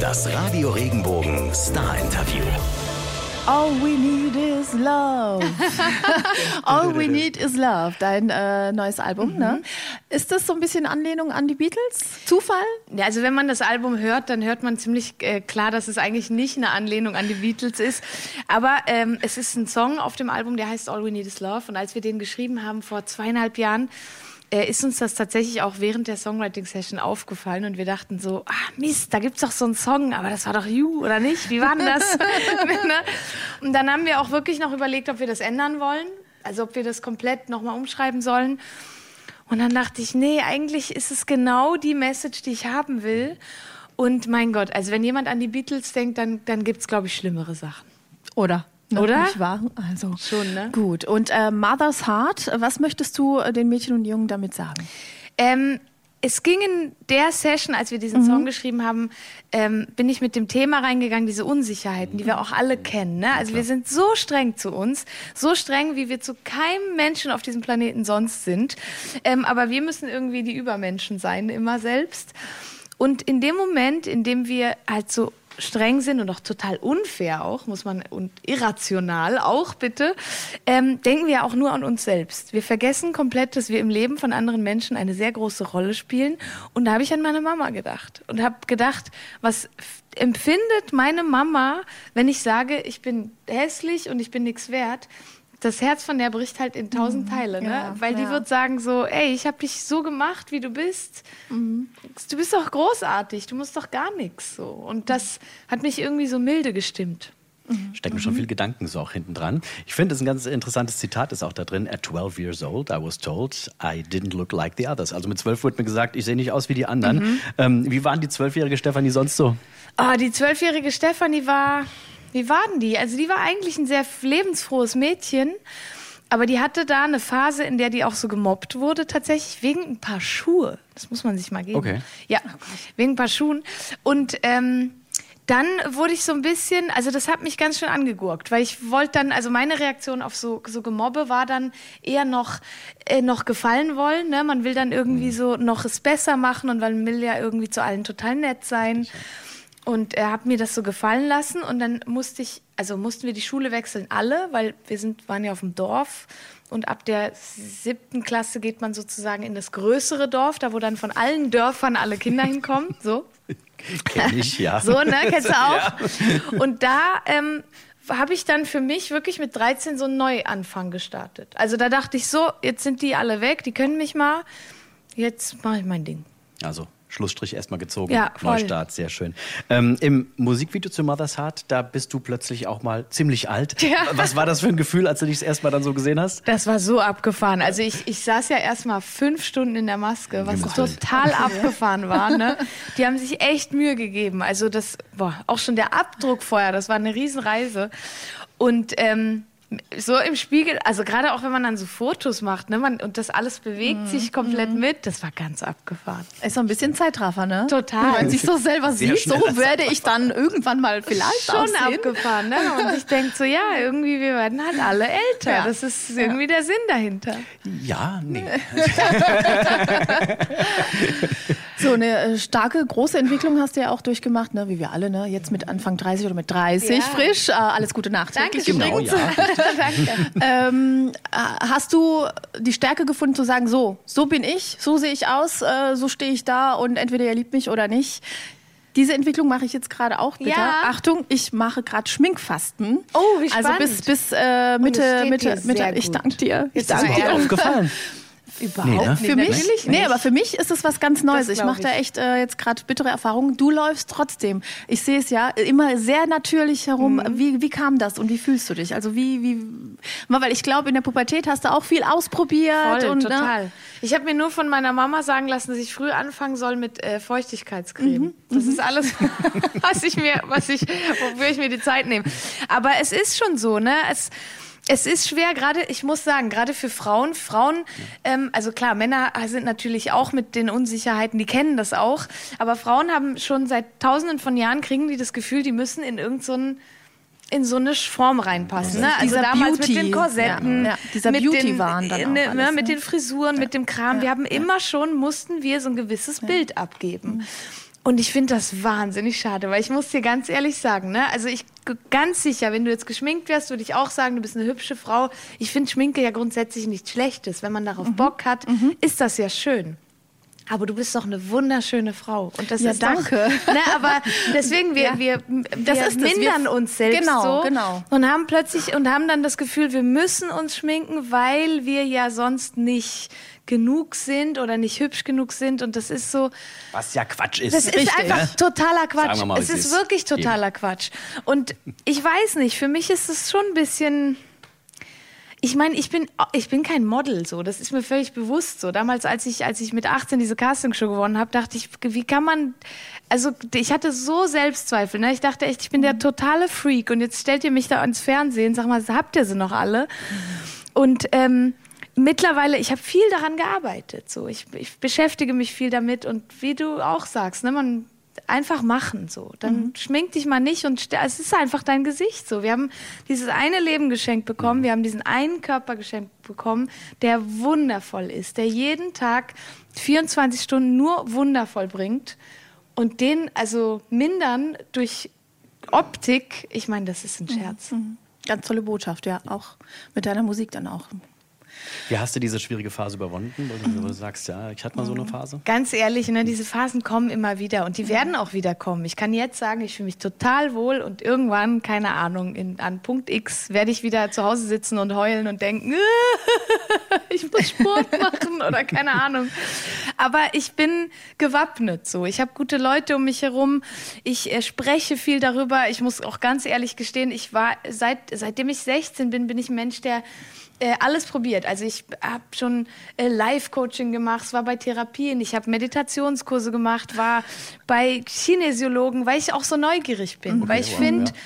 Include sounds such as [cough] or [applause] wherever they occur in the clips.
Das Radio Regenbogen Star Interview. All we need is love. [laughs] All we need is love. Dein äh, neues Album, ne? Ist das so ein bisschen Anlehnung an die Beatles? Zufall? Ja, also wenn man das Album hört, dann hört man ziemlich äh, klar, dass es eigentlich nicht eine Anlehnung an die Beatles ist. Aber ähm, es ist ein Song auf dem Album, der heißt All We Need Is Love. Und als wir den geschrieben haben vor zweieinhalb Jahren, ist uns das tatsächlich auch während der Songwriting-Session aufgefallen und wir dachten so, ah Mist, da gibt's doch so einen Song, aber das war doch You, oder nicht? Wie war denn das? [laughs] [laughs] Ne? und dann haben wir auch wirklich noch überlegt, ob wir das ändern wollen, also ob wir das komplett nochmal umschreiben sollen. Und dann dachte ich, nee, eigentlich ist es genau die Message, die ich haben will. Und mein Gott, also wenn jemand an die Beatles denkt, dann, dann gibt's glaube ich, schlimmere Sachen. Oder? Oder? Nicht wahr? Also Schon, ne? Gut. Und äh, Mother's Heart, was möchtest du äh, den Mädchen und Jungen damit sagen? Ähm, es ging in der Session, als wir diesen Mhm. Song geschrieben haben, ähm, bin ich mit dem Thema reingegangen, diese Unsicherheiten, die wir auch alle kennen. Ne? Also wir sind so streng zu uns, so streng, wie wir zu keinem Menschen auf diesem Planeten sonst sind. Ähm, aber wir müssen irgendwie die Übermenschen sein, immer selbst. Und in dem Moment, in dem wir halt so streng sind und auch total unfair auch, muss man, und irrational auch bitte, ähm, denken wir auch nur an uns selbst. Wir vergessen komplett, dass wir im Leben von anderen Menschen eine sehr große Rolle spielen. Und da habe ich an meine Mama gedacht und habe gedacht, was empfindet meine Mama, wenn ich sage, ich bin hässlich und ich bin nichts wert? Das Herz von der bricht halt in tausend Teile, ne? ja, Weil die ja. wird sagen so, ey, ich habe dich so gemacht, wie du bist. Du bist doch großartig, du musst doch gar nichts so. Und das hat mich irgendwie so milde gestimmt. Stecken schon viel Gedanken so auch hinten dran. Ich finde, es ein ganz interessantes Zitat ist auch da drin. At 12 years old, I was told I didn't look like the others. Also mit 12 wurde mir gesagt, ich sehe nicht aus wie die anderen. Ähm, wie waren die zwölfjährige Stefanie sonst so? Ah, die zwölfjährige Stefanie war, wie war denn die? Also die war eigentlich ein sehr lebensfrohes Mädchen. Aber die hatte da eine Phase, in der die auch so gemobbt wurde, tatsächlich wegen ein paar Schuhe. Das muss man sich mal geben. Okay. Ja, wegen ein paar Schuhen. Und ähm, dann wurde ich so ein bisschen, also das hat mich ganz schön angegurkt, weil ich wollte dann, also meine Reaktion auf so, so Gemobbe war dann eher noch, äh, noch gefallen wollen. Ne? Man will dann irgendwie so noch es besser machen und man will ja irgendwie zu allen total nett sein. Und er hat mir das so gefallen lassen und dann musste ich, also mussten wir die Schule wechseln, alle, weil wir sind, waren ja auf dem Dorf und ab der siebten Klasse geht man sozusagen in das größere Dorf, da wo dann von allen Dörfern alle Kinder hinkommen, so. [laughs] Kenn ich, ja. [laughs] So, ne, kennst du auch? Und da ähm, habe ich dann für mich wirklich mit 13 so einen Neuanfang gestartet. Also da dachte ich so, jetzt sind die alle weg, die können mich mal, jetzt mache ich mein Ding. Also Schlussstrich erstmal gezogen. Ja, voll. Neustart, sehr schön. Ähm, Im Musikvideo zu Mother's Heart, da bist du plötzlich auch mal ziemlich alt. [laughs] Ja. Was war das für ein Gefühl, als du dich das erstmal dann so gesehen hast? Das war so abgefahren. Also ich, ich saß ja erstmal fünf Stunden in der Maske, was total abgefahren war. Ne? Die haben sich echt Mühe gegeben. Also das, boah, auch schon der Abdruck vorher, das war eine Riesenreise. Und ähm, so im Spiegel, also gerade auch wenn man dann so Fotos macht, ne, man, und das alles bewegt sich komplett mit, das war ganz abgefahren. Ist so ein bisschen Zeitraffer, ne? Total. Wenn man sich so selber Sehr sieht, so werde ich dann irgendwann mal vielleicht Schon aussehen. abgefahren, ne? Und ich denke so, ja, irgendwie, wir werden halt alle älter. Ja. Das ist irgendwie der Sinn dahinter. Ja, nee. [laughs] [laughs] [laughs] So eine äh, starke, große Entwicklung hast du ja auch durchgemacht, ne? wie wir alle, ne? jetzt mit Anfang 30 oder mit 30, Ja. frisch. Äh, alles Gute nachträglich Dankeschön. Genau, ja. [laughs] Danke. Ähm, äh, hast du die Stärke gefunden zu sagen, so, so bin ich, so sehe ich aus, äh, so stehe ich da und entweder ihr liebt mich oder nicht. Diese Entwicklung mache ich jetzt gerade auch, bitte. Ja. Achtung, ich mache gerade Schminkfasten. Oh, wie Also spannend. bis, bis äh, Mitte, Mitte, Mitte. Ich danke dir. Ich danke ist dir. mir Dir aufgefallen? Überhaupt Nee, ne? Für mich, Natürlich nee, aber für mich ist es was ganz Neues. Ich mache da echt äh, jetzt gerade bittere Erfahrungen. Du läufst trotzdem. Ich sehe es ja immer sehr natürlich herum. Mhm. Wie, wie kam das und wie fühlst du dich? Also wie, wie, mal, weil ich glaube, in der Pubertät hast du auch viel ausprobiert. Voll, und, Ne? total. Ich habe mir nur von meiner Mama sagen lassen, dass ich früh anfangen soll mit äh, Feuchtigkeitscreme. Mhm, Das ist alles, [laughs] was ich mir, was ich, wofür ich mir die Zeit nehme. Aber es ist schon so, ne? Es, es ist schwer, gerade, ich muss sagen, gerade für Frauen. Frauen, ähm, also klar, Männer sind natürlich auch mit den Unsicherheiten, die kennen das auch. Aber Frauen haben schon seit tausenden von Jahren, kriegen die das Gefühl, die müssen in irgendeinen in so eine Form reinpassen. Ne? Also damals Beauty, mit den Korsetten, ja, ja, dieser mit Beauty-Wahn den, dann auch ne, alles, ne, mit ne? den Frisuren, mit dem Kram. Wir haben immer schon, mussten wir so ein gewisses Bild abgeben. Und ich finde das wahnsinnig schade, weil ich muss dir ganz ehrlich sagen, ne? Also ich ganz sicher, wenn du jetzt geschminkt wärst, würde ich auch sagen, du bist eine hübsche Frau. Ich finde Schminke ja grundsätzlich nichts Schlechtes. Wenn man darauf mhm. Bock hat, mhm. ist das ja schön. Aber du bist doch eine wunderschöne Frau. Und das ja, ist danke. Doch, ne, aber deswegen, wir, [laughs] ja. wir, wir das mindern wir, uns selbst genau, so. Genau. Und haben plötzlich und haben dann das Gefühl, wir müssen uns schminken, weil wir ja sonst nicht genug sind oder nicht hübsch genug sind. Und das ist so. Was ja Quatsch ist. Das ist Richtig, einfach ne? totaler Quatsch. Mal, es ist, ist wirklich totaler eben. Quatsch. Und ich weiß nicht, für mich ist es schon ein bisschen ich meine, ich bin, ich bin kein Model, so. Das ist mir völlig bewusst so. Damals, als ich, als ich mit 18 diese Castingshow gewonnen habe, dachte ich, wie kann man, also ich hatte so Selbstzweifel, ne? Ich dachte echt, ich bin der totale Freak und jetzt stellt ihr mich da ans Fernsehen, sag mal, habt ihr sie noch alle? Und, ähm, mittlerweile, ich habe viel daran gearbeitet. So, ich, ich beschäftige mich viel damit und wie du auch sagst, ne, man einfach machen so. Dann mhm. schmink dich mal nicht und es ist einfach dein Gesicht so. Wir haben dieses eine Leben geschenkt bekommen, wir haben diesen einen Körper geschenkt bekommen, der wundervoll ist, der jeden Tag 24 Stunden nur wundervoll bringt und den also mindern durch Optik, ich meine, das ist ein mhm. Scherz. Mhm. Ganz tolle Botschaft, ja, auch mit deiner Musik dann auch. Wie hast du diese schwierige Phase überwunden, wo du sagst, ja, ich hatte mal so eine Phase? Ganz ehrlich, ne, diese Phasen kommen immer wieder und die werden auch wieder kommen. Ich kann jetzt sagen, ich fühle mich total wohl und irgendwann, keine Ahnung, in, an Punkt X werde ich wieder zu Hause sitzen und heulen und denken, [laughs] ich muss Sport [laughs] machen oder keine Ahnung. Aber ich bin gewappnet so. Ich habe gute Leute um mich herum. Ich äh, spreche viel darüber. Ich muss auch ganz ehrlich gestehen, ich war seit seitdem ich 16 bin, bin ich ein Mensch, der äh, alles probiert. Also ich habe schon äh, Live-Coaching gemacht, war bei Therapien, ich habe Meditationskurse gemacht, war bei Kinesiologen, weil ich auch so neugierig bin. Okay, weil ich wow, finde, ja.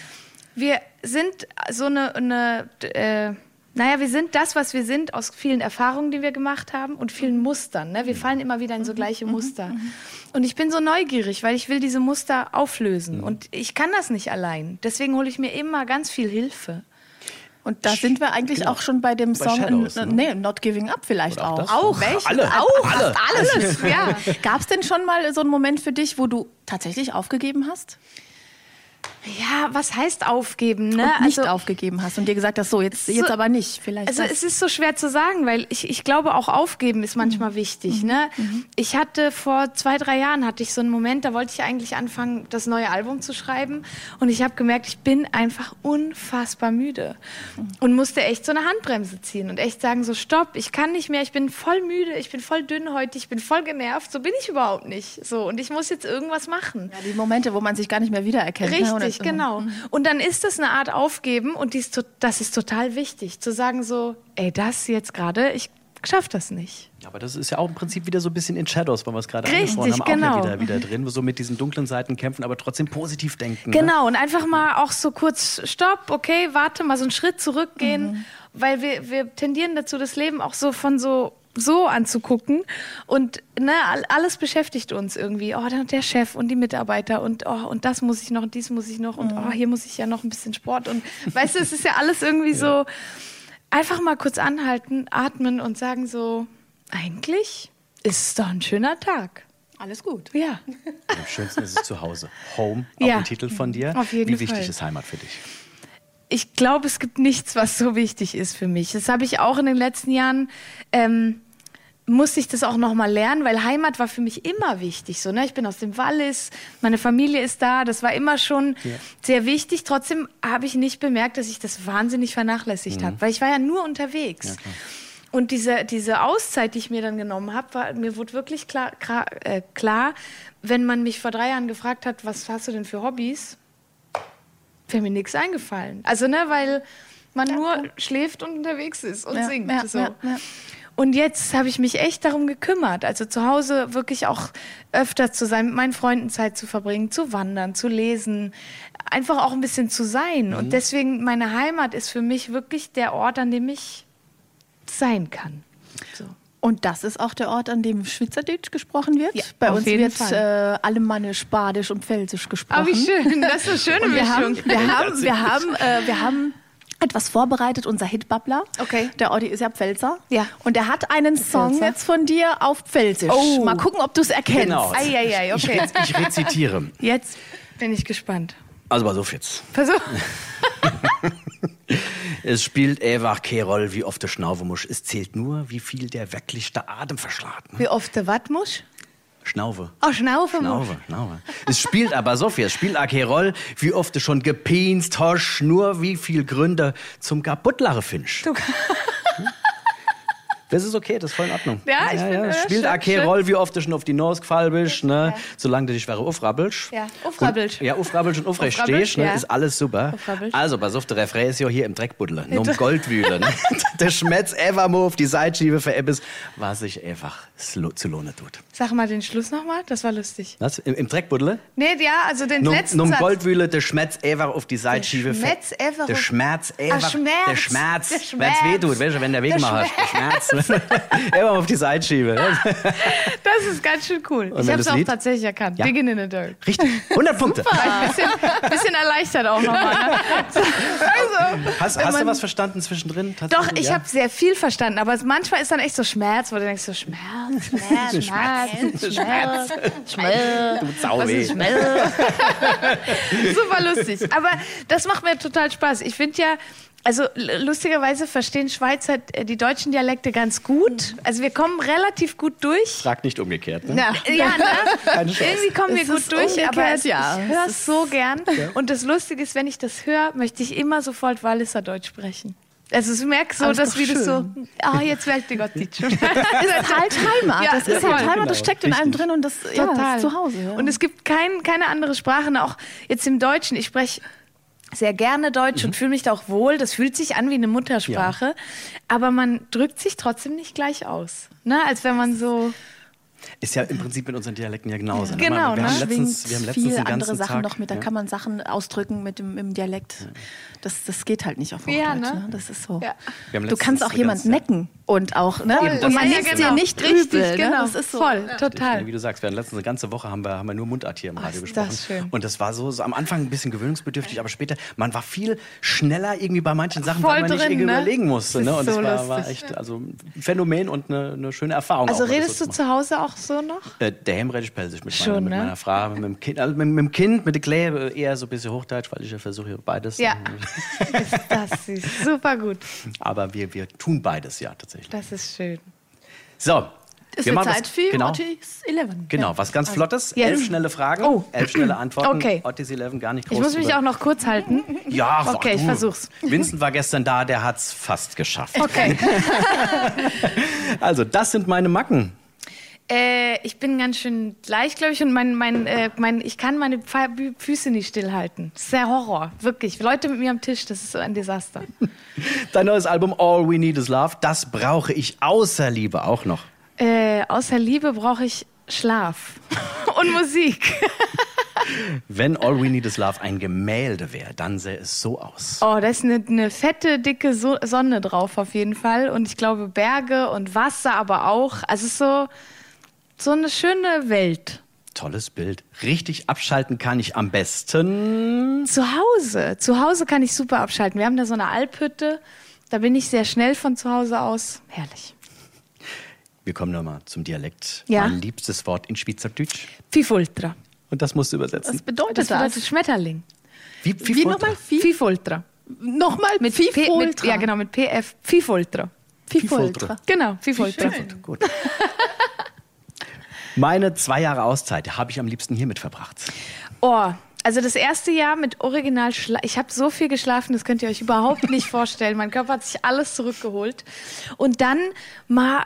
wir sind so eine, eine äh, naja, wir sind das, was wir sind, aus vielen Erfahrungen, die wir gemacht haben und vielen Mustern. Ne? Wir mhm. fallen immer wieder in so gleiche mhm. Muster. Mhm. Und ich bin so neugierig, weil ich will diese Muster auflösen. Und ich kann das nicht allein. Deswegen hole ich mir immer ganz viel Hilfe. Und da sind wir eigentlich genau. auch schon bei dem Song Shadows, ne? nee, Not Giving Up vielleicht auch. Auch, auch. Alle. Auch, alle. alles. [laughs] Ja. Gab es denn schon mal so einen Moment für dich, wo du tatsächlich aufgegeben hast? Ja, was heißt aufgeben? Ne? Und nicht also, aufgegeben hast und dir gesagt hast, so jetzt, so, jetzt aber nicht. Vielleicht also das. es ist so schwer zu sagen, weil ich, ich glaube auch aufgeben ist manchmal mhm. wichtig. Mhm. Ne? Mhm. Ich hatte vor zwei, drei Jahren hatte ich so einen Moment, da wollte ich eigentlich anfangen, das neue Album zu schreiben und ich habe gemerkt, ich bin einfach unfassbar müde mhm. und musste echt so eine Handbremse ziehen und echt sagen so Stopp, ich kann nicht mehr, ich bin voll müde, ich bin voll dünn heute, ich bin voll genervt, so bin ich überhaupt nicht. So und ich muss jetzt irgendwas machen. Ja, die Momente, wo man sich gar nicht mehr wiedererkennt. Richtig. Ne? Richtig, genau. Mhm. Und dann ist das eine Art Aufgeben und dies, das ist total wichtig, zu sagen so, ey, das jetzt gerade, ich schaffe das nicht. Aber das ist ja auch im Prinzip wieder so ein bisschen in Shadows, weil wir es gerade angesprochen haben, genau. auch ja wieder, wieder drin, so mit diesen dunklen Seiten kämpfen, aber trotzdem positiv denken. Ne? Genau, ne? und einfach mal auch so kurz Stopp, okay, warte, mal so einen Schritt zurückgehen, mhm. weil wir, wir tendieren dazu, das Leben auch so von so so anzugucken. Und ne, alles beschäftigt uns irgendwie. Oh, der Chef und die Mitarbeiter und oh, und das muss ich noch und dies muss ich noch und oh, hier muss ich ja noch ein bisschen Sport. Und weißt du, es ist ja alles irgendwie [laughs] ja. so. Einfach mal kurz anhalten, atmen und sagen so, eigentlich ist es doch ein schöner Tag. Alles gut. Ja. Am schönsten ist es zu Hause. Home, auch ja. ein Titel von dir. Auf jeden Wie wichtig Fall. ist Heimat für dich? Ich glaube, es gibt nichts, was so wichtig ist für mich. Das habe ich auch in den letzten Jahren ähm, musste ich das auch noch mal lernen, weil Heimat war für mich immer wichtig. So, ne? Ich bin aus dem Wallis, meine Familie ist da, das war immer schon ja. sehr wichtig. Trotzdem habe ich nicht bemerkt, dass ich das wahnsinnig vernachlässigt mhm. habe, weil ich war ja nur unterwegs. Ja, und diese, diese Auszeit, die ich mir dann genommen habe, mir wurde wirklich klar, klar, äh, klar, wenn man mich vor drei Jahren gefragt hat, was hast du denn für Hobbys, wäre mir nichts eingefallen. Also, ne, weil man ja, nur schläft und unterwegs ist und singt. so. Und jetzt habe ich mich echt darum gekümmert, also zu Hause wirklich auch öfter zu sein, mit meinen Freunden Zeit zu verbringen, zu wandern, zu lesen, einfach auch ein bisschen zu sein. Mhm. Und deswegen meine Heimat ist für mich wirklich der Ort, an dem ich sein kann. So. Und das ist auch der Ort, an dem Schweizerdeutsch gesprochen wird. Ja, Bei uns wird äh, Alemannisch, Badisch und Pfälzisch gesprochen. Oh, wie schön. Das ist eine [laughs] schöne wir Mischung. Haben, wir haben, wir haben, äh, wir haben etwas vorbereitet, unser Hitbabbler. Okay. Der Audi ist ja Pfälzer. Ja. Und er hat einen Song Pfälzer. jetzt von dir auf Pfälzisch. Oh. Mal gucken, ob du es erkennst. Genau. Eieiei, Ich, okay. rez ich rezitiere. Jetzt bin ich gespannt. Also pass auf jetzt. Versuch. [laughs] Es spielt einfach keine Rolle, wie oft der Schnaufe muss. Es zählt nur, wie viel der wirklich der Atem verschlagen. Wie oft der Watt muss? Schnaufe. Oh, Schnaufe. Schnaufe, Schnaufe. Es spielt aber so viel, es spielt Rolle, wie oft du schon gepinst hast, nur wie viel Gründe zum Kaputtlache findest. Du- [laughs] Das ist okay, das ist voll in Ordnung. Ja, ich ja, spielt schön, auch keine schön. Rolle, wie oft du schon auf die Nase gefallen bist, ne? Ja. solange du dich wäre aufrabbelst. Ja, aufrabbelst. Ja, aufrabbelst und aufrecht stehst, ne? ja. ist alles super. Also, pass auf, der Refrain ist ja hier im Dreckbuddler, nur um [laughs] Goldwühle. Ne? [laughs] der Schmetz einfach mal auf die Seite schiebe für etwas, was sich einfach zu lohnen tut. Sag mal den Schluss nochmal, das war lustig. Was? Im, im Dreckbuddler? Nee, ja, also den Nur, letzten nur um Satz. Goldwühle, der Schmerz einfach auf die Seite schiebe. für- Schmerz einfach Der Schmerz Ah, einfach. Schmerz. Der Schmerz. Der Wenn es Schmerz. weh tut, wenn der Der Wegmacher ist. Der Schmerz. [laughs] einfach [laughs] auf die Seite schiebe. Das ist ganz schön cool. Und ich habe es auch Lied? tatsächlich erkannt. Ja. Digging in the dirt. Richtig. 100 Punkte. Ein bisschen, bisschen erleichtert auch nochmal. Ne? Hast, hast du was verstanden zwischendrin? Doch, ich Ja? habe sehr viel verstanden, aber manchmal ist dann echt so Schmerz, wo du denkst so Schmerz, Schmerz, [laughs] Schmerz, Schmerz, Schmerz. Du Sau Was weh. ist Schmerz? [laughs] Super lustig. Aber das macht mir total Spaß. Ich finde ja, also lustigerweise verstehen Schweizer äh, die deutschen Dialekte ganz gut. Also wir kommen relativ gut durch. Frag nicht umgekehrt. Ne? Ja. Ja, ne? Keine Chance. Irgendwie kommen wir Es gut durch, aber es, ja. ich höre es so gern. Und das Lustige ist, wenn ich das höre, möchte ich immer sofort Walliser Deutsch sprechen. Also ich merke so, dass wie das so, ah, jetzt merkt [laughs] ihr Gott nicht schon. ist halt Heimat. Ja, das ist halt Heimat, das Genau, steckt in einem drin und das ja, das ist zu Hause. Ja. Und es gibt kein, keine andere Sprache, ne, auch jetzt im Deutschen. Ich spreche sehr gerne Deutsch Mhm. und fühle mich da auch wohl. Das fühlt sich an wie eine Muttersprache. Aber man drückt sich trotzdem nicht gleich aus. Ne? Als wenn man so. Ist ja im Prinzip mit unseren Dialekten ja genauso. ne? Genau, wir ne? haben letztens, wir haben letztens viel andere Sachen Tag, noch mit. Da ja. kann man Sachen ausdrücken mit dem im Dialekt. Das, das geht halt nicht auf Hochdeutsch. Ja, ne? ne? Das ist so. Ja. Du kannst auch jemand ganze- necken und auch ne? Voll, und das- man ja, nimmt ja, dir genau. nicht Richtig, übel. genau. Ne? Das ist so. Voll, Ja, total. Wie du sagst, wir haben letztens eine ganze Woche haben wir, haben wir nur Mundart hier im Radio ist gesprochen. das schön. Und das war so, so am Anfang ein bisschen gewöhnungsbedürftig, aber später, man war viel schneller irgendwie bei manchen Sachen, Voll weil man nicht drin, irgendwie ne? überlegen musste. Das Ne? Und das so war, war lustig. echt also ein Phänomen und eine, eine schöne Erfahrung. Also auch, das redest so du zu Hause auch so noch? Äh, der Hem rede ich pelzig mit, Schon, meiner, mit ne? meiner Frau, mit dem Kind, also mit, mit dem Kind, mit der Klee eher so ein bisschen Hochdeutsch, weil ich ja versuche beides. Ja. [laughs] ist das süß. Super gut. Aber wir, wir tun beides ja tatsächlich. Das ist schön. So. Es wir wird machen Zeit was- für genau, Otis 11. Genau, was ganz Flottes. Yes. Elf schnelle Fragen, Oh. elf schnelle Antworten. Okay. Otis 11 gar nicht groß. Ich muss mich drüber- auch noch kurz halten. Ja, Okay, ich du. versuch's. Vincent war gestern da, der hat's fast geschafft. Okay. [laughs] [laughs] Also, das sind meine Macken. Äh, ich bin ganz schön leicht, glaube ich, und mein, mein, äh, mein, ich kann meine Bü- Füße nicht stillhalten. Das ist der Horror, wirklich. Leute mit mir am Tisch, das ist so ein Desaster. [laughs] Dein neues Album All We Need Is Love, das brauche ich außer Liebe auch noch. Äh, außer Liebe brauche ich Schlaf [laughs] und Musik. Wenn All We Need Is Love ein Gemälde wäre, dann sähe es so aus. Oh, da ist eine, eine fette, dicke so Sonne drauf auf jeden Fall. Und ich glaube Berge und Wasser aber auch. Also es ist so, so eine schöne Welt. Tolles Bild. Richtig abschalten kann ich am besten. Zu Hause. Zu Hause kann ich super abschalten. Wir haben da so eine Alphütte. Da bin ich sehr schnell von zu Hause aus. Herrlich. Wir kommen nochmal zum Dialekt. Ja. Mein liebstes Wort in Schweizerdeutsch. Fifultra. Und das musst du übersetzen. Was bedeutet Das das? bedeutet Schmetterling. Wie, wie, nochmal? Fi- Fifultra. Nochmal Mit Fi- P, mit, Fultra. ja, genau, mit PF. Fifultra. Fifultra. Genau, Fifultra. Gut. [laughs] Meine zwei Jahre Auszeit habe ich am liebsten hiermit verbracht. Oh, also das erste Jahr mit Original Schla Ich habe so viel geschlafen, das könnt ihr euch überhaupt nicht [laughs] vorstellen. Mein Körper hat sich alles zurückgeholt. Und dann mal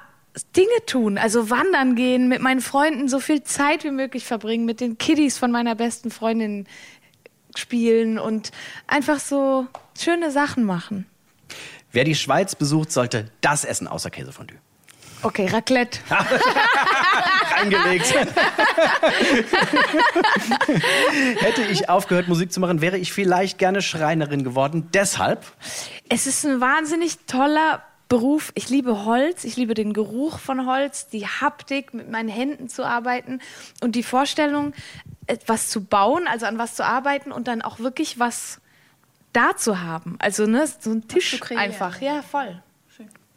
Dinge tun, also wandern gehen, mit meinen Freunden so viel Zeit wie möglich verbringen, mit den Kiddies von meiner besten Freundin spielen und einfach so schöne Sachen machen. Wer die Schweiz besucht, sollte das essen, außer Käsefondue. Okay, Raclette. [laughs] Reingelegt. [laughs] Hätte ich aufgehört, Musik zu machen, wäre ich vielleicht gerne Schreinerin geworden. Deshalb Es ist ein wahnsinnig toller Beruf. Ich liebe Holz, ich liebe den Geruch von Holz, die Haptik, mit meinen Händen zu arbeiten und die Vorstellung, etwas zu bauen, also an was zu arbeiten und dann auch wirklich was da zu haben. Also ne, so ein Tisch einfach. Ja, voll.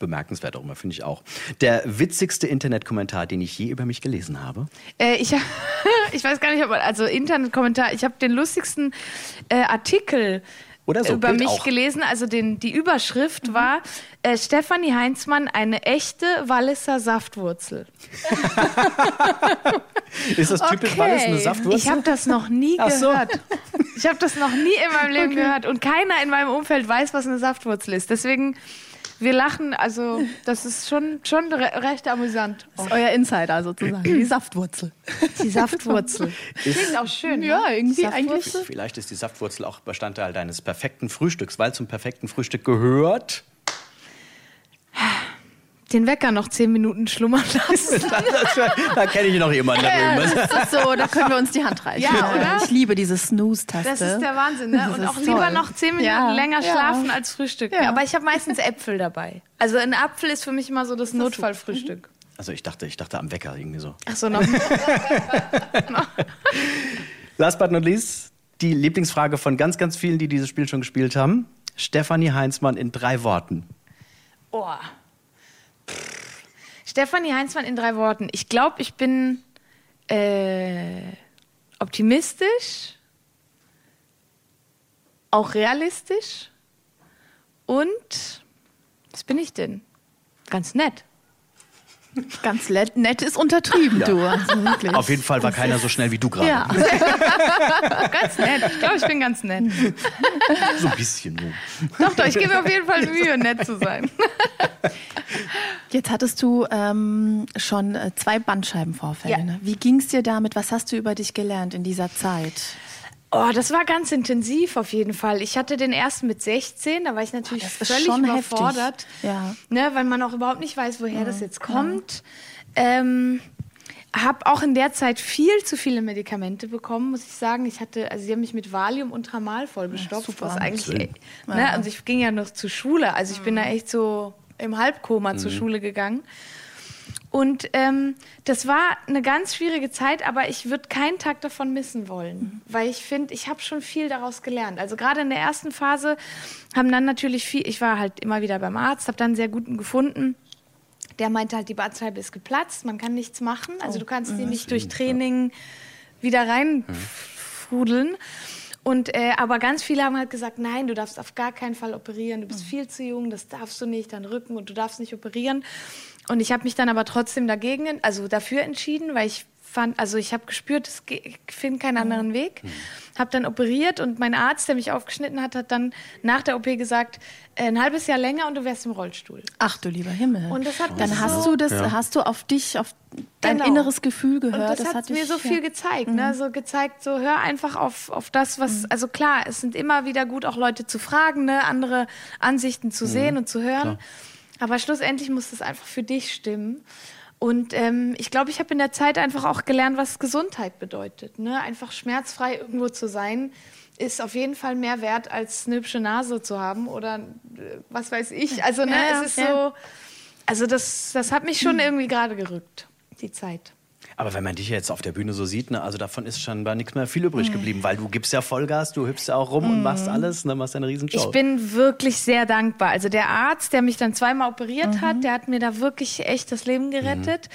Bemerkenswert auch immer, finde ich auch. Der witzigste Internetkommentar, den ich je über mich gelesen habe. Äh, ich, [laughs] ich weiß gar nicht, ob also Internetkommentar. Ich habe den lustigsten äh, Artikel so, über Bild mich auch. gelesen. Also den, die Überschrift war äh, Stefanie Heinzmann, eine echte Walliser Saftwurzel. [laughs] Ist das typisch Okay. Wallis, eine Saftwurzel? Ich habe das noch nie Ach so. gehört. Ich habe das noch nie in meinem Leben gehört. Und keiner in meinem Umfeld weiß, was eine Saftwurzel ist. Deswegen, wir lachen. Also das ist schon, schon re recht amüsant. Das ist euer Insider sozusagen, die Saftwurzel. Die Saftwurzel. [laughs] Klingt auch schön. ne? Ja, irgendwie Saftwurzel. eigentlich. Vielleicht ist die Saftwurzel auch Bestandteil deines perfekten Frühstücks, weil zum perfekten Frühstück gehört. Den Wecker noch zehn Minuten schlummern lassen. [laughs] da kenne ich noch jemanden da Ja, das ist so, da können wir uns die Hand reichen. Ja, oder? Ich liebe diese Snooze-Taste. Das ist der Wahnsinn, ne? Das Und auch lieber toll. noch zehn Minuten Ja, länger ja. schlafen als Frühstück. Ja. Aber ich habe meistens Äpfel dabei. Also ein Apfel ist für mich immer so das Notfallfrühstück. Also ich dachte, ich dachte am Wecker irgendwie so. Ach so, noch. [laughs] Last but not least, die Lieblingsfrage von ganz, ganz vielen, die dieses Spiel schon gespielt haben. Stefanie Heinzmann in drei Worten. Oh. Pff. Stefanie Heinzmann in drei Worten. Ich glaube, ich bin äh, optimistisch, auch realistisch und was bin ich denn? Ganz nett. Ganz nett, nett ist untertrieben, du. Also. Auf jeden Fall war keiner so schnell wie du gerade. Ja. [laughs] Ganz nett. Ich glaube, ich bin ganz nett. So ein bisschen. So. Doch, doch, ich gebe mir auf jeden Fall Mühe, nett zu sein. [laughs] Jetzt hattest du ähm, schon äh, zwei Bandscheibenvorfälle. Ja. Ne? Wie ging es dir damit? Was hast du über dich gelernt in dieser Zeit? Oh, das war ganz intensiv auf jeden Fall. Ich hatte den ersten mit 16, da war ich natürlich ist völlig überfordert. Ja. Ne, weil man auch überhaupt nicht weiß, woher das jetzt kommt. Ähm, habe auch in der Zeit viel zu viele Medikamente bekommen, muss ich sagen. Ich hatte, also sie haben mich mit Valium und Tramal vollgestopft, super. was eigentlich, Willen. ne, und ich ging ja noch zur Schule, also ich bin da echt so im Halbkoma zur Schule gegangen. Und ähm, das war eine ganz schwierige Zeit, aber ich würde keinen Tag davon missen wollen, weil ich finde, ich habe schon viel daraus gelernt. Also gerade in der ersten Phase haben dann natürlich viel, ich war halt immer wieder beim Arzt, habe dann einen sehr guten gefunden. Der meinte halt, die Bandscheibe ist geplatzt, man kann nichts machen. Also du kannst die nicht durch Training wieder reinfrudeln. Und äh, aber ganz viele haben halt gesagt, nein, du darfst auf gar keinen Fall operieren, du bist viel zu jung, das darfst du nicht, dein Rücken und du darfst nicht operieren. Und ich habe mich dann aber trotzdem dagegen, also dafür entschieden, weil ich fand, also ich habe gespürt, es finde keinen anderen Weg. Habe dann operiert und mein Arzt, der mich aufgeschnitten hat, hat dann nach der OP gesagt, äh, ein halbes Jahr länger und du wärst im Rollstuhl. Ach du lieber Himmel. Und das hat Dann mich hast so- du das, hast du auf dich, auf dein Genau. inneres Gefühl gehört. Und das, hat mir dich- so viel gezeigt, ne? So gezeigt, so hör einfach auf, auf das, was, also klar, es sind immer wieder gut, auch Leute zu fragen, ne? andere Ansichten zu sehen und zu hören. Aber schlussendlich muss das einfach für dich stimmen. Und ähm, ich glaube, ich habe in der Zeit einfach auch gelernt, was Gesundheit bedeutet. Ne? Einfach schmerzfrei irgendwo zu sein, ist auf jeden Fall mehr wert, als eine hübsche Nase zu haben oder äh, was weiß ich. Also ne, Ja, es ist ja. so, also das, das hat mich schon irgendwie gerade gerückt, die Zeit. Aber wenn man dich jetzt auf der Bühne so sieht, ne, also davon ist scheinbar nichts mehr viel übrig geblieben, weil du gibst ja Vollgas, du hüpfst ja auch rum und machst alles, ne, machst eine Riesenshow. Ich bin wirklich sehr dankbar. Also der Arzt, der mich dann zweimal operiert hat, der hat mir da wirklich echt das Leben gerettet.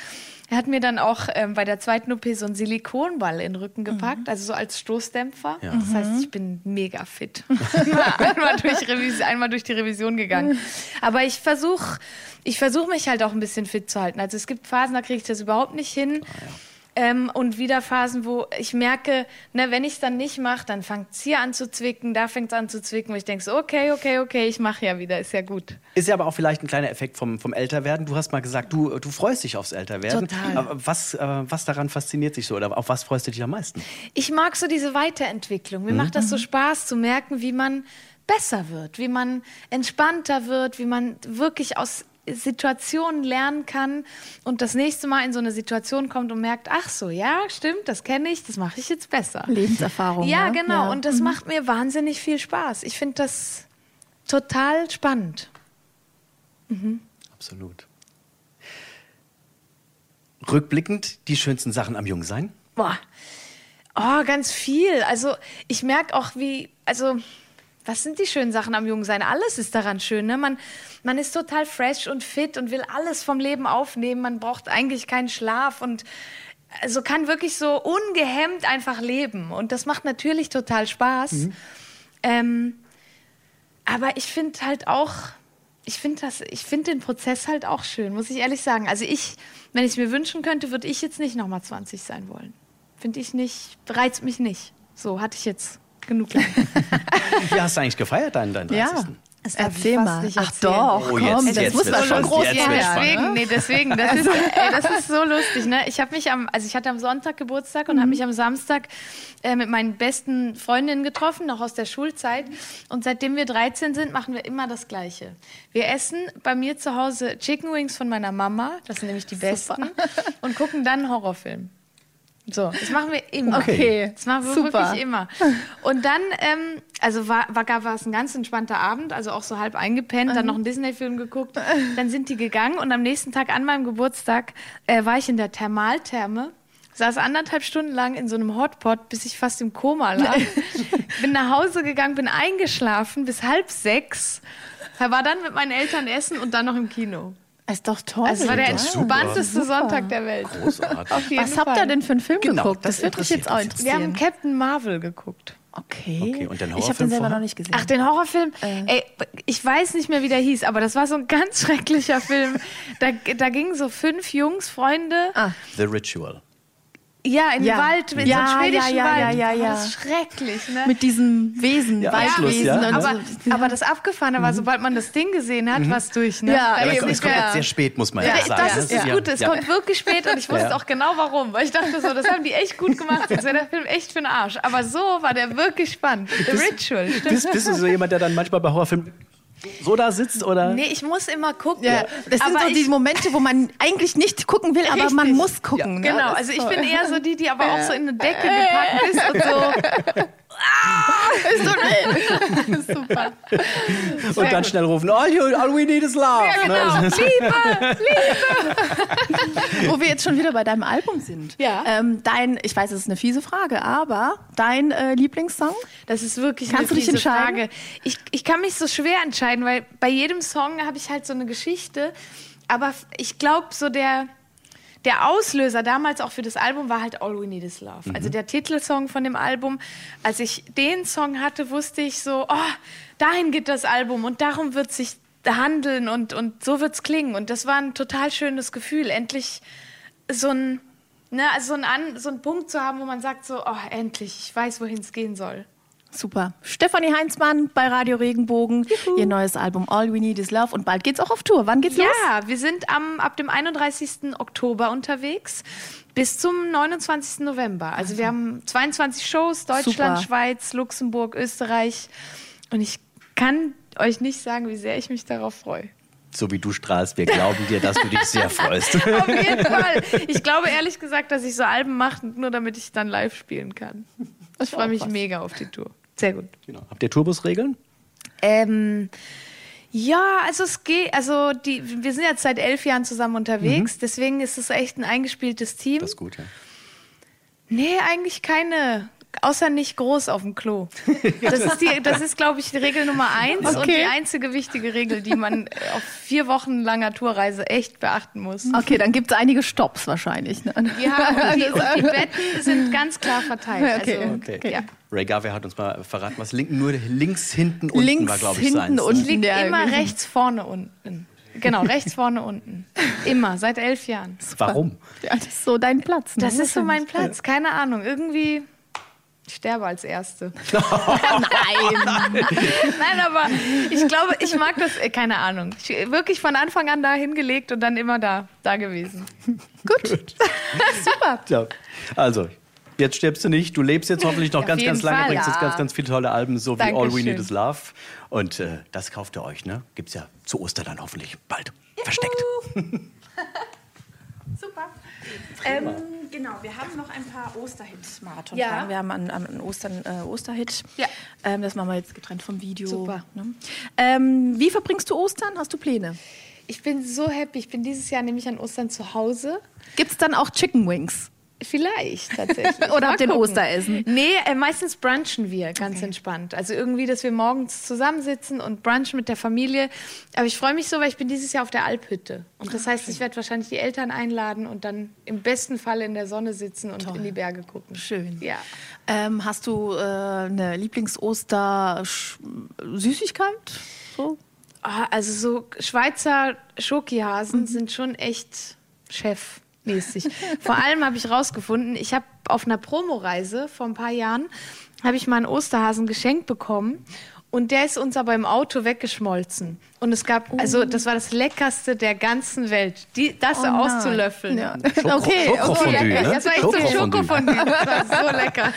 Er hat mir dann auch ähm, bei der zweiten OP so einen Silikonball in den Rücken gepackt, also so als Stoßdämpfer. Ja. Das heißt, ich bin mega fit. [laughs] einmal, durch einmal durch die Revision gegangen. Aber ich versuche ich versuch mich halt auch ein bisschen fit zu halten. Also es gibt Phasen, da kriege ich das überhaupt nicht hin. Ähm, und wieder Phasen, wo ich merke, ne, wenn ich es dann nicht mache, dann fängt es hier an zu zwicken, da fängt es an zu zwicken, wo ich denke so, okay, okay, okay, ich mache ja wieder, ist ja gut. Ist ja aber auch vielleicht ein kleiner Effekt vom, vom Älterwerden. Du hast mal gesagt, du, du freust dich aufs Älterwerden. Total. Aber was, äh, was daran fasziniert dich so oder auf was freust du dich am meisten? Ich mag so diese Weiterentwicklung. Mir macht das so Spaß zu merken, wie man besser wird, wie man entspannter wird, wie man wirklich aus Situationen lernen kann und das nächste Mal in so eine Situation kommt und merkt, ach so, ja, stimmt, das kenne ich, das mache ich jetzt besser. Lebenserfahrung. Ja, ne? genau. Ja. Und das macht mir wahnsinnig viel Spaß. Ich finde das total spannend. Absolut. Rückblickend die schönsten Sachen am Jungsein? Boah. Oh, ganz viel. Also ich merke auch, wie, also was sind die schönen Sachen am Jungsein? Alles ist daran schön. Ne? Man, man ist total fresh und fit und will alles vom Leben aufnehmen. Man braucht eigentlich keinen Schlaf und also kann wirklich so ungehemmt einfach leben. Und das macht natürlich total Spaß. Mhm. Ähm, aber ich finde halt auch, ich finde das, ich finde den Prozess halt auch schön, muss ich ehrlich sagen. Also ich, wenn ich es mir wünschen könnte, würde ich jetzt nicht nochmal 20 sein wollen. Finde ich nicht, reizt mich nicht. So hatte ich jetzt genug. Wie hast du eigentlich gefeiert, deinen, deinen 30. Ja. Das Erzähl fast mal. Ach erzählen. doch, Oh, komm, jetzt- das jetzt muss wird's man schon groß Jetzt Ja, feiern. deswegen, nee, deswegen, das ist, [laughs] ey, das ist so lustig, ne? Ich habe mich am, also ich hatte am Sonntag Geburtstag und habe mich am Samstag äh, mit meinen besten Freundinnen getroffen, noch aus der Schulzeit. Und seitdem wir 13 sind, machen wir immer das Gleiche. Wir essen bei mir zu Hause Chicken Wings von meiner Mama, das sind nämlich die besten, und gucken dann einen Horrorfilm. So, das machen wir immer. Okay, Das machen wir super. wirklich immer. Und dann, ähm, also war, war, gab- war es ein ganz entspannter Abend, also auch so halb eingepennt, dann noch einen Disney-Film geguckt. Dann sind die gegangen und am nächsten Tag an meinem Geburtstag äh, war ich in der Thermaltherme. Saß anderthalb Stunden lang in so einem Hotpot, bis ich fast im Koma lag. [laughs] bin nach Hause gegangen, bin eingeschlafen bis halb sechs. War dann mit meinen Eltern essen und dann noch im Kino. Ist doch toll. Also es war der entspannteste Sonntag der Welt. Großartig. Auf jeden Was habt ihr denn für einen Film Genau, geguckt? das Das, würde mich jetzt auch interessiert Wir haben interessieren. Captain Marvel geguckt. Okay. Okay, und den ich habe Horrorfilm den selber vorher? noch nicht gesehen. Ach, den Horrorfilm? Ey, ich weiß nicht mehr, wie der hieß, aber das war so ein ganz [laughs] schrecklicher Film. Da, da gingen so fünf Jungs, Freunde, Ah. The Ritual. Ja, in den Ja. Wald, in Ja, so einen schwedischen ja, ja, Wald. ja, ja, Oh, ja. Das ist schrecklich, ne? Mit diesem Wesen, Ja, Waldwesen ja. und aber, so. aber das Abgefahrene war, sobald man das Ding gesehen hat, war es durch. Ne? Ja, Ja, es kommt jetzt sehr spät, muss man Ja, ja, sagen. das ist das ja, Gute. Es ja. kommt wirklich spät und ich wusste Ja. auch genau warum. Weil ich dachte so, das haben die echt gut gemacht. Sonst wäre der Film echt für den Arsch. Aber so war der wirklich spannend. The Ritual. Stimmt. Bist, bist du so jemand, der dann manchmal bei Horrorfilmen so da sitzt oder? Nee, ich muss immer gucken. Ja, das sind aber so die Momente, wo man eigentlich nicht gucken will, aber man Richtig. muss gucken. ne? Genau, also ich bin eher so die, die aber auch so in eine Decke gepackt ist und so. [laughs] [laughs] super. Und dann schnell rufen, all, you, all we need is love. Ja, genau. [laughs] Ne? Liebe, Wo wir jetzt schon wieder bei deinem Album sind. Ja. Ähm, dein, ich weiß, es ist eine fiese Frage, aber dein äh, Lieblingssong? Das ist wirklich Kannst du eine dich fiese entscheiden? Frage. Ich, ich kann mich so schwer entscheiden, weil bei jedem Song habe ich halt so eine Geschichte. Aber ich glaube, so der, der Auslöser damals auch für das Album war halt All We Need Is Love. Also der Titelsong von dem Album. Als ich den Song hatte, wusste ich so, oh, dahin geht das Album und darum wird sich handeln und, und so wird's klingen. Und das war ein total schönes Gefühl, endlich so ein, ne, also so ein, An, so ein Punkt zu haben, wo man sagt so, oh, endlich, ich weiß, wohin es gehen soll. Super. Stefanie Heinzmann bei Radio Regenbogen. Ihr neues Album All We Need Is Love. Und bald geht's auch auf Tour. Wann geht's los? Ja, wir sind am, ab dem 31. Oktober unterwegs bis zum 29. November. Also wir haben 22 Shows, Deutschland, Super. Schweiz, Luxemburg, Österreich. Und ich kann euch nicht sagen, wie sehr ich mich darauf freue. So wie du strahlst, wir glauben dir, dass du dich sehr [laughs] freust. Auf jeden Fall. Ich glaube ehrlich gesagt, dass ich so Alben mache, nur damit ich dann live spielen kann. Ich freue mich mega auf die Tour. Sehr gut. Genau. Habt ihr Turbusregeln? Ähm, ja, also es geht, also die, wir sind jetzt seit elf Jahren zusammen unterwegs, deswegen ist es echt ein eingespieltes Team. Das ist gut, ja. Nee, eigentlich keine. Außer nicht groß auf dem Klo. [laughs] Das ist, die- das ist glaube ich, die Regel Nummer eins und Okay. die einzige wichtige Regel, die man auf vier Wochen langer Tourreise echt beachten muss. Okay, dann gibt's einige Stops wahrscheinlich. Ne? Ja, und [laughs] die, und die Betten sind ganz klar verteilt. Okay, Also, Okay. Ja. Ray Garvey hat uns mal verraten, was links, nur links hinten unten Links war, glaube ich, hinten seins. ne? unten. Liegt Ja, immer irgendwie. rechts vorne unten. Genau, rechts vorne unten. Immer, seit elf Jahren. Warum? Ja, das ist so dein Platz. Ne? Das ist so mein Platz, keine Ahnung. Irgendwie. Ich sterbe als Erste. [laughs] [laughs] Nein. Nein, aber ich glaube, ich mag das, äh, keine Ahnung. Ich, wirklich von Anfang an da hingelegt und dann immer da, da gewesen. [laughs] Gut. Super. Ja. Also, jetzt stirbst du nicht. Du lebst jetzt hoffentlich noch Auf ganz, ganz lange. Fall, bringst jetzt ja. ganz, ganz viele tolle Alben, so wie All We Dankeschön. Need Is Love. Und äh, das kauft ihr euch, ne? Gibt's ja zu Ostern dann hoffentlich bald. Versteckt. Ähm, genau, wir haben noch ein paar Osterhit-Marathon. Ja. Wir haben einen, einen Ostern, äh, Osterhit. Ja. Ähm, das machen wir jetzt getrennt vom Video. Super. Ne? Ähm, wie verbringst du Ostern? Hast du Pläne? Ich bin so happy. Ich bin dieses Jahr nämlich an Ostern zu Hause. Gibt's dann auch Chicken Wings? Vielleicht, tatsächlich. [laughs] Oder Mal habt ihr ein gucken. Osteressen? Nee, äh, meistens brunchen wir ganz entspannt. Also irgendwie, dass wir morgens zusammensitzen und brunchen mit der Familie. Aber ich freue mich so, weil ich bin dieses Jahr auf der Alphütte. Und das heißt, ich werde wahrscheinlich die Eltern einladen und dann im besten Fall in der Sonne sitzen und in die Berge gucken. Schön. Ja. Ähm, hast du äh, eine Lieblings-Oster-Süßigkeit? So? Ah, Also so Schweizer Schokihasen sind schon echt chefmäßig. Vor allem habe ich rausgefunden, ich habe auf einer Promoreise vor ein paar Jahren habe ich mal einen Osterhasen geschenkt bekommen und der ist uns aber im Auto weggeschmolzen. Und es gab, also das war das leckerste der ganzen Welt, die, das Oh auszulöffeln. Ja. [laughs] Schoko- Okay, okay. ne? Das war echt so ein Schokofondue. Schokofondue. Das war so lecker.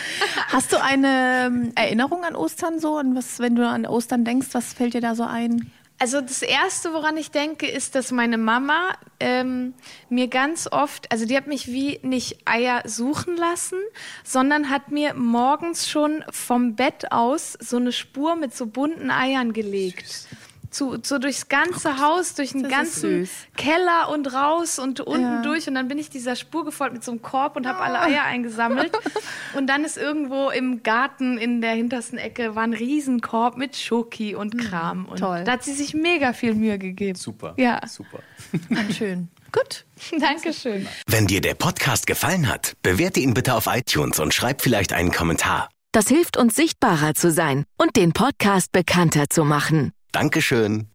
Hast du eine ähm, Erinnerung an Ostern so? Und was, wenn du an Ostern denkst, was fällt dir da so ein? Also das Erste, woran ich denke, ist, dass meine Mama ähm, mir ganz oft, also die hat mich wie nicht Eier suchen lassen, sondern hat mir morgens schon vom Bett aus so eine Spur mit so bunten Eiern gelegt. Zu, so durchs ganze Haus, durch den Das ganzen. Keller und raus und unten Ja. durch. Und dann bin ich dieser Spur gefolgt mit so einem Korb und habe alle Eier eingesammelt. [laughs] Und dann ist irgendwo im Garten in der hintersten Ecke war ein Riesenkorb mit Schoki und Kram. Und toll. da hat sie sich mega viel Mühe gegeben. Super. Ja. Super. [laughs] Schön. Gut. [laughs] Dankeschön. Wenn dir der Podcast gefallen hat, bewerte ihn bitte auf iTunes und schreib vielleicht einen Kommentar. Das hilft uns sichtbarer zu sein und den Podcast bekannter zu machen. Dankeschön.